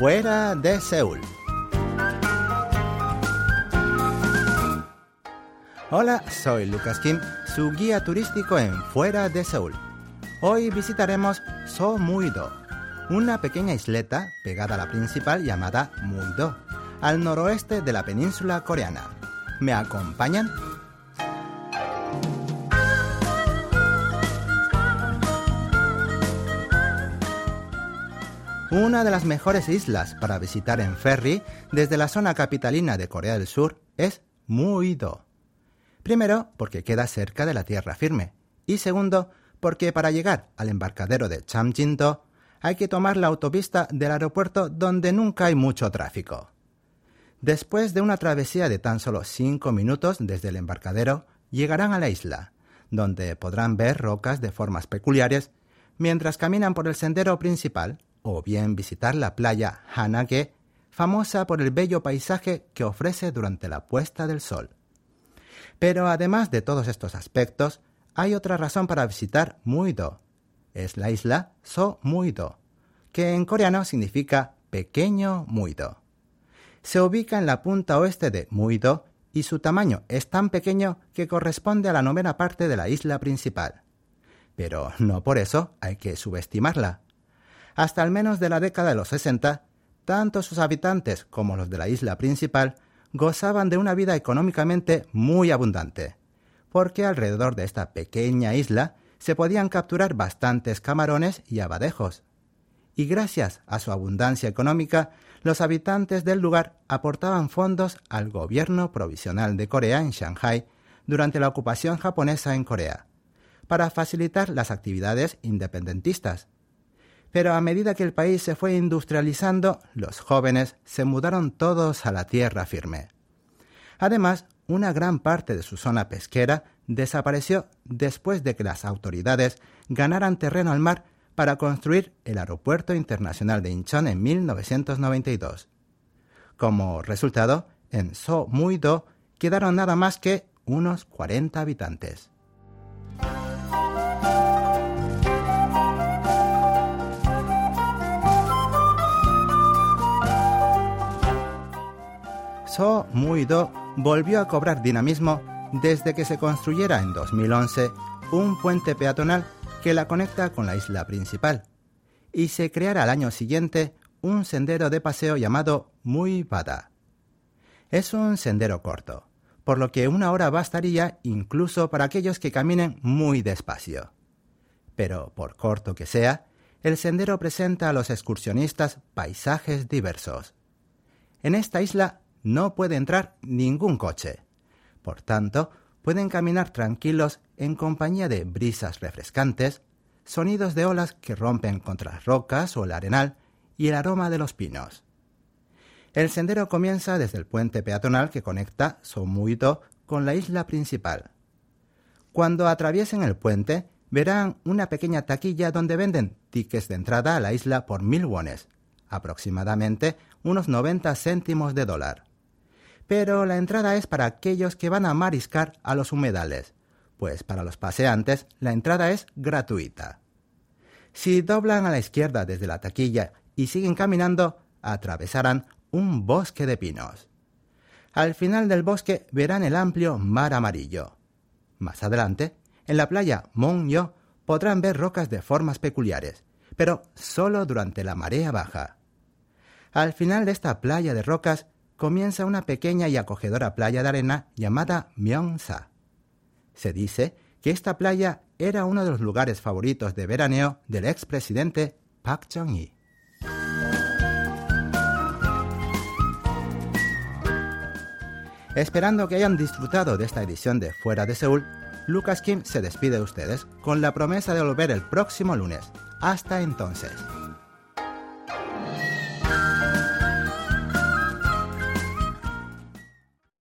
Fuera de Seúl. Hola, soy Lucas Kim, su guía turístico en Fuera de Seúl. Hoy visitaremos So Muido, una pequeña isleta pegada a la principal llamada Muido, al noroeste de la península coreana. ¿Me acompañan? Una de las mejores islas para visitar en ferry desde la zona capitalina de Corea del Sur es Muido. Primero, porque queda cerca de la tierra firme. Y segundo, porque para llegar al embarcadero de Chamjin-do hay que tomar la autopista del aeropuerto donde nunca hay mucho tráfico. Después de una travesía de tan solo cinco minutos desde el embarcadero, llegarán a la isla, donde podrán ver rocas de formas peculiares mientras caminan por el sendero principal o bien visitar la playa Hanage, famosa por el bello paisaje que ofrece durante la puesta del sol. Pero además de todos estos aspectos, hay otra razón para visitar Muido. Es la isla So Muido, que en coreano significa pequeño Muido. Se ubica en la punta oeste de Muido y su tamaño es tan pequeño que corresponde a la novena parte de la isla principal. Pero no por eso hay que subestimarla hasta al menos de la década de los 60, tanto sus habitantes como los de la isla principal gozaban de una vida económicamente muy abundante, porque alrededor de esta pequeña isla se podían capturar bastantes camarones y abadejos. Y gracias a su abundancia económica, los habitantes del lugar aportaban fondos al gobierno provisional de Corea en Shanghai durante la ocupación japonesa en Corea, para facilitar las actividades independentistas pero a medida que el país se fue industrializando, los jóvenes se mudaron todos a la tierra firme. Además, una gran parte de su zona pesquera desapareció después de que las autoridades ganaran terreno al mar para construir el Aeropuerto Internacional de Incheon en 1992. Como resultado, en So Mui-do quedaron nada más que unos 40 habitantes. So Mui-do volvió a cobrar dinamismo desde que se construyera en 2011 un puente peatonal que la conecta con la isla principal y se creara al año siguiente un sendero de paseo llamado Muy Bada. Es un sendero corto, por lo que una hora bastaría incluso para aquellos que caminen muy despacio. Pero por corto que sea, el sendero presenta a los excursionistas paisajes diversos. En esta isla no puede entrar ningún coche. Por tanto, pueden caminar tranquilos en compañía de brisas refrescantes, sonidos de olas que rompen contra las rocas o el arenal y el aroma de los pinos. El sendero comienza desde el puente peatonal que conecta Somuito con la isla principal. Cuando atraviesen el puente, verán una pequeña taquilla donde venden tickets de entrada a la isla por mil wones, aproximadamente unos 90 céntimos de dólar pero la entrada es para aquellos que van a mariscar a los humedales, pues para los paseantes la entrada es gratuita. Si doblan a la izquierda desde la taquilla y siguen caminando, atravesarán un bosque de pinos. Al final del bosque verán el amplio mar amarillo. Más adelante, en la playa Monyo podrán ver rocas de formas peculiares, pero solo durante la marea baja. Al final de esta playa de rocas comienza una pequeña y acogedora playa de arena llamada Myeongsa. Se dice que esta playa era uno de los lugares favoritos de veraneo del expresidente Park Chung-hee. Esperando que hayan disfrutado de esta edición de Fuera de Seúl, Lucas Kim se despide de ustedes con la promesa de volver el próximo lunes. Hasta entonces.